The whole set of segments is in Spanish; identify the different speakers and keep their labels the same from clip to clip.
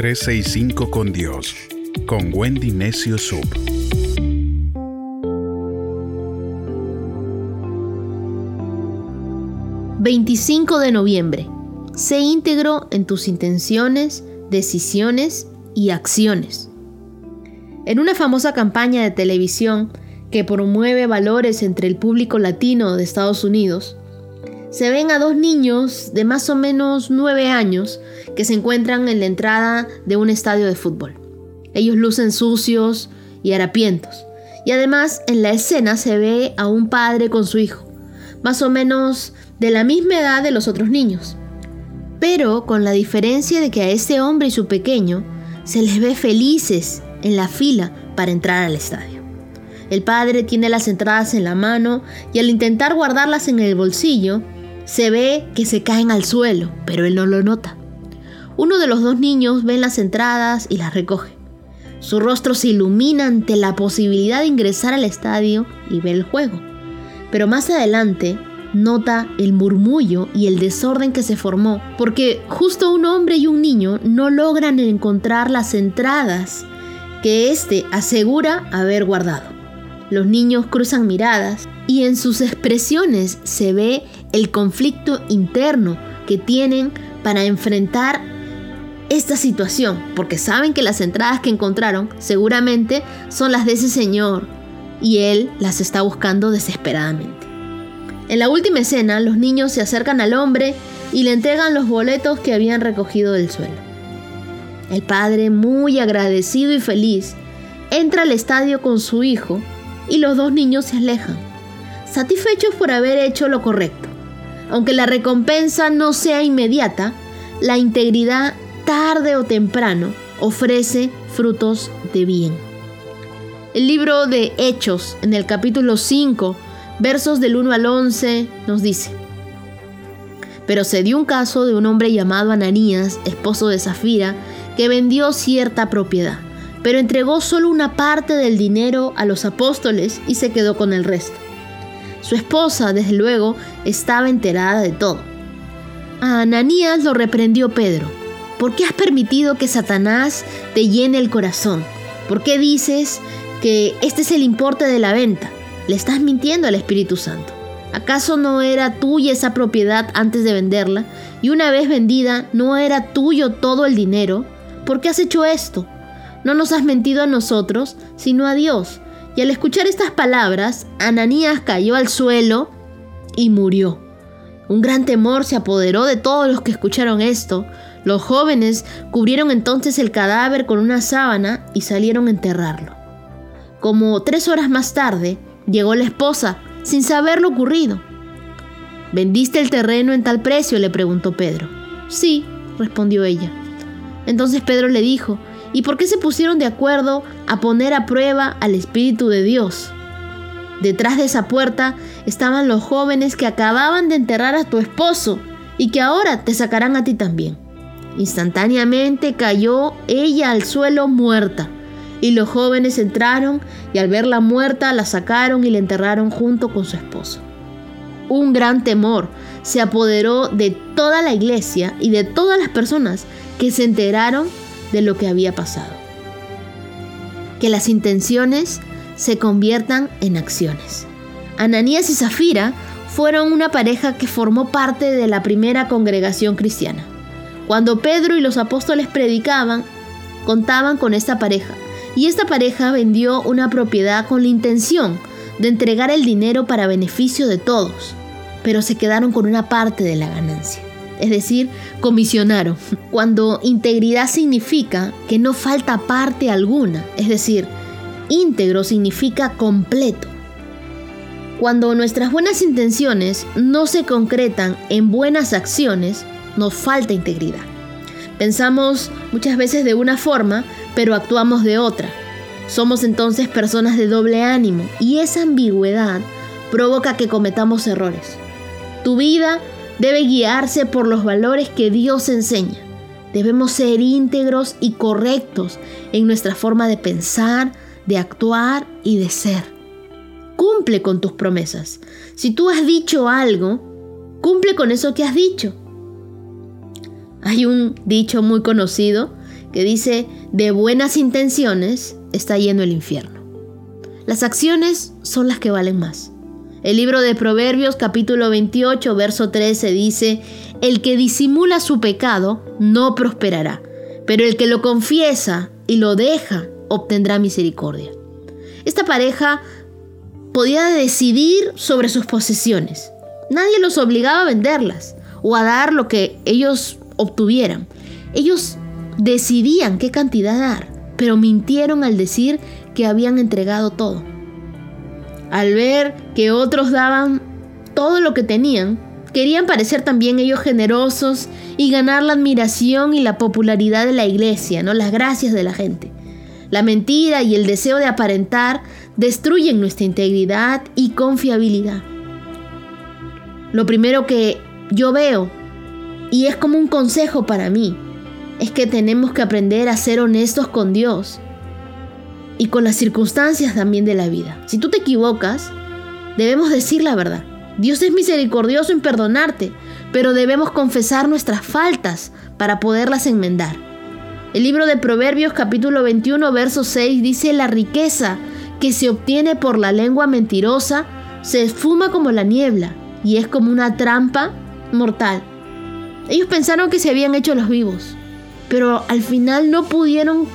Speaker 1: 365 con Dios, con Wendy Necio Sub.
Speaker 2: ...25 de noviembre... ...sé íntegro en tus intenciones, decisiones y acciones. En una famosa campaña de televisión que promueve valores entre el público latino de Estados Unidos, se ven a dos niños de más o menos nueve años que se encuentran en la entrada de un estadio de fútbol. Ellos lucen sucios y harapientos. Y además en la escena se ve a un padre con su hijo, más o menos de la misma edad de los otros niños. Pero con la diferencia de que a este hombre y su pequeño se les ve felices en la fila para entrar al estadio. El padre tiene las entradas en la mano y al intentar guardarlas en el bolsillo, se ve que se caen al suelo, pero él no lo nota. Uno de los dos niños ve las entradas y las recoge. Su rostro se ilumina ante la posibilidad de ingresar al estadio y ver el juego. Pero más adelante nota el murmullo y el desorden que se formó, porque justo un hombre y un niño no logran encontrar las entradas que éste asegura haber guardado. Los niños cruzan miradas y en sus expresiones se ve el conflicto interno que tienen para enfrentar esta situación, porque saben que las entradas que encontraron seguramente son las de ese señor y él las está buscando desesperadamente. En la última escena, los niños se acercan al hombre y le entregan los boletos que habían recogido del suelo. El padre, muy agradecido y feliz, entra al estadio con su hijo y los dos niños se alejan, satisfechos por haber hecho lo correcto. Aunque la recompensa no sea inmediata, la integridad tarde o temprano ofrece frutos de bien. El libro de Hechos, en el capítulo 5, versos del 1 al 11, nos dice, pero se dio un caso de un hombre llamado Ananías, esposo de Zafira, que vendió cierta propiedad, pero entregó solo una parte del dinero a los apóstoles y se quedó con el resto. Su esposa, desde luego, estaba enterada de todo. A Ananías lo reprendió Pedro. ¿Por qué has permitido que Satanás te llene el corazón? ¿Por qué dices que este es el importe de la venta? Le estás mintiendo al Espíritu Santo. ¿Acaso no era tuya esa propiedad antes de venderla? Y una vez vendida, ¿no era tuyo todo el dinero? ¿Por qué has hecho esto? No nos has mentido a nosotros, sino a Dios y al escuchar estas palabras, Ananías cayó al suelo y murió. Un gran temor se apoderó de todos los que escucharon esto. Los jóvenes cubrieron entonces el cadáver con una sábana y salieron a enterrarlo. Como tres horas más tarde, llegó la esposa, sin saber lo ocurrido. ¿Vendiste el terreno en tal precio? le preguntó Pedro. Sí, respondió ella. Entonces Pedro le dijo, ¿Y por qué se pusieron de acuerdo a poner a prueba al Espíritu de Dios? Detrás de esa puerta estaban los jóvenes que acababan de enterrar a tu esposo y que ahora te sacarán a ti también. Instantáneamente cayó ella al suelo muerta, y los jóvenes entraron y al verla muerta la sacaron y la enterraron junto con su esposo. Un gran temor se apoderó de toda la iglesia y de todas las personas que se enteraron de lo que había pasado. Que las intenciones se conviertan en acciones. Ananías y Zafira fueron una pareja que formó parte de la primera congregación cristiana. Cuando Pedro y los apóstoles predicaban, contaban con esta pareja, y esta pareja vendió una propiedad con la intención de entregar el dinero para beneficio de todos, pero se quedaron con una parte de la ganancia es decir, comisionaron. Cuando integridad significa que no falta parte alguna, es decir, íntegro significa completo. Cuando nuestras buenas intenciones no se concretan en buenas acciones, nos falta integridad. Pensamos muchas veces de una forma, pero actuamos de otra. Somos entonces personas de doble ánimo y esa ambigüedad provoca que cometamos errores. Tu vida debe guiarse por los valores que Dios enseña. Debemos ser íntegros y correctos en nuestra forma de pensar, de actuar y de ser. Cumple con tus promesas. Si tú has dicho algo, cumple con eso que has dicho. Hay un dicho muy conocido que dice, de buenas intenciones está lleno el infierno. Las acciones son las que valen más. El libro de Proverbios capítulo 28 verso 13 dice, el que disimula su pecado no prosperará, pero el que lo confiesa y lo deja obtendrá misericordia. Esta pareja podía decidir sobre sus posesiones. Nadie los obligaba a venderlas o a dar lo que ellos obtuvieran. Ellos decidían qué cantidad dar, pero mintieron al decir que habían entregado todo. Al ver que otros daban todo lo que tenían, querían parecer también ellos generosos y ganar la admiración y la popularidad de la iglesia, no las gracias de la gente. La mentira y el deseo de aparentar destruyen nuestra integridad y confiabilidad. Lo primero que yo veo, y es como un consejo para mí, es que tenemos que aprender a ser honestos con Dios y con las circunstancias también de la vida. Si tú te equivocas, debemos decir la verdad. Dios es misericordioso en perdonarte, pero debemos confesar nuestras faltas para poderlas enmendar. El libro de Proverbios capítulo 21 verso 6 dice, la riqueza que se obtiene por la lengua mentirosa se esfuma como la niebla y es como una trampa mortal. Ellos pensaron que se habían hecho los vivos, pero al final no pudieron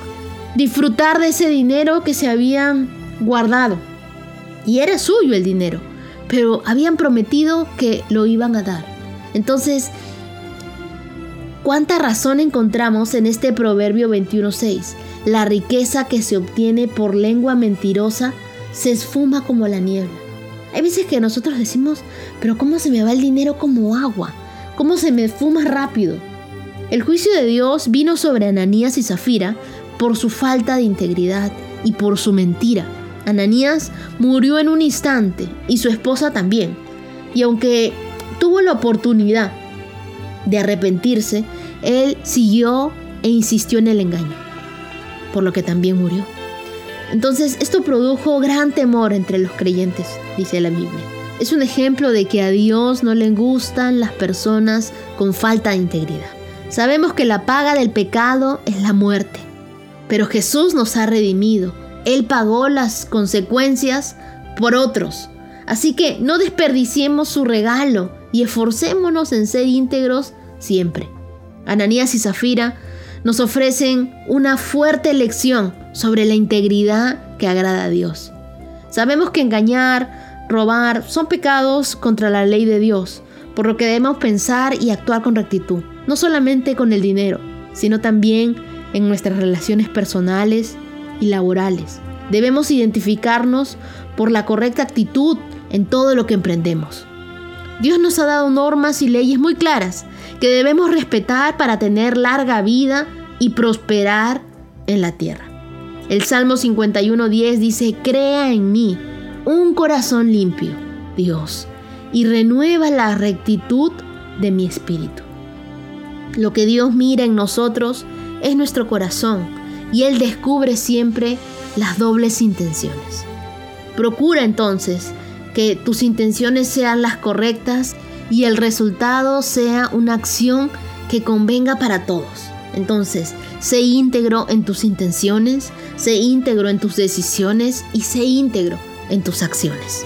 Speaker 2: disfrutar de ese dinero que se habían guardado. Y era suyo el dinero, pero habían prometido que lo iban a dar. Entonces, ¿cuánta razón encontramos en este Proverbio 21.6? La riqueza que se obtiene por lengua mentirosa se esfuma como la niebla. Hay veces que nosotros decimos, pero ¿cómo se me va el dinero como agua? ¿Cómo se me fuma rápido? El juicio de Dios vino sobre Ananías y Zafira por su falta de integridad y por su mentira. Ananías murió en un instante y su esposa también. Y aunque tuvo la oportunidad de arrepentirse, él siguió e insistió en el engaño, por lo que también murió. Entonces esto produjo gran temor entre los creyentes, dice la Biblia. Es un ejemplo de que a Dios no le gustan las personas con falta de integridad. Sabemos que la paga del pecado es la muerte, pero Jesús nos ha redimido. Él pagó las consecuencias por otros. Así que no desperdiciemos su regalo y esforcémonos en ser íntegros siempre. Ananías y Zafira nos ofrecen una fuerte lección sobre la integridad que agrada a Dios. Sabemos que engañar, robar son pecados contra la ley de Dios, por lo que debemos pensar y actuar con rectitud, no solamente con el dinero, sino también en nuestras relaciones personales y laborales. Debemos identificarnos por la correcta actitud en todo lo que emprendemos. Dios nos ha dado normas y leyes muy claras que debemos respetar para tener larga vida y prosperar en la tierra. El Salmo 51.10 dice, crea en mí un corazón limpio, Dios, y renueva la rectitud de mi espíritu. Lo que Dios mira en nosotros es nuestro corazón y Él descubre siempre las dobles intenciones. Procura entonces que tus intenciones sean las correctas y el resultado sea una acción que convenga para todos. Entonces, sé íntegro en tus intenciones, sé íntegro en tus decisiones y sé íntegro en tus acciones.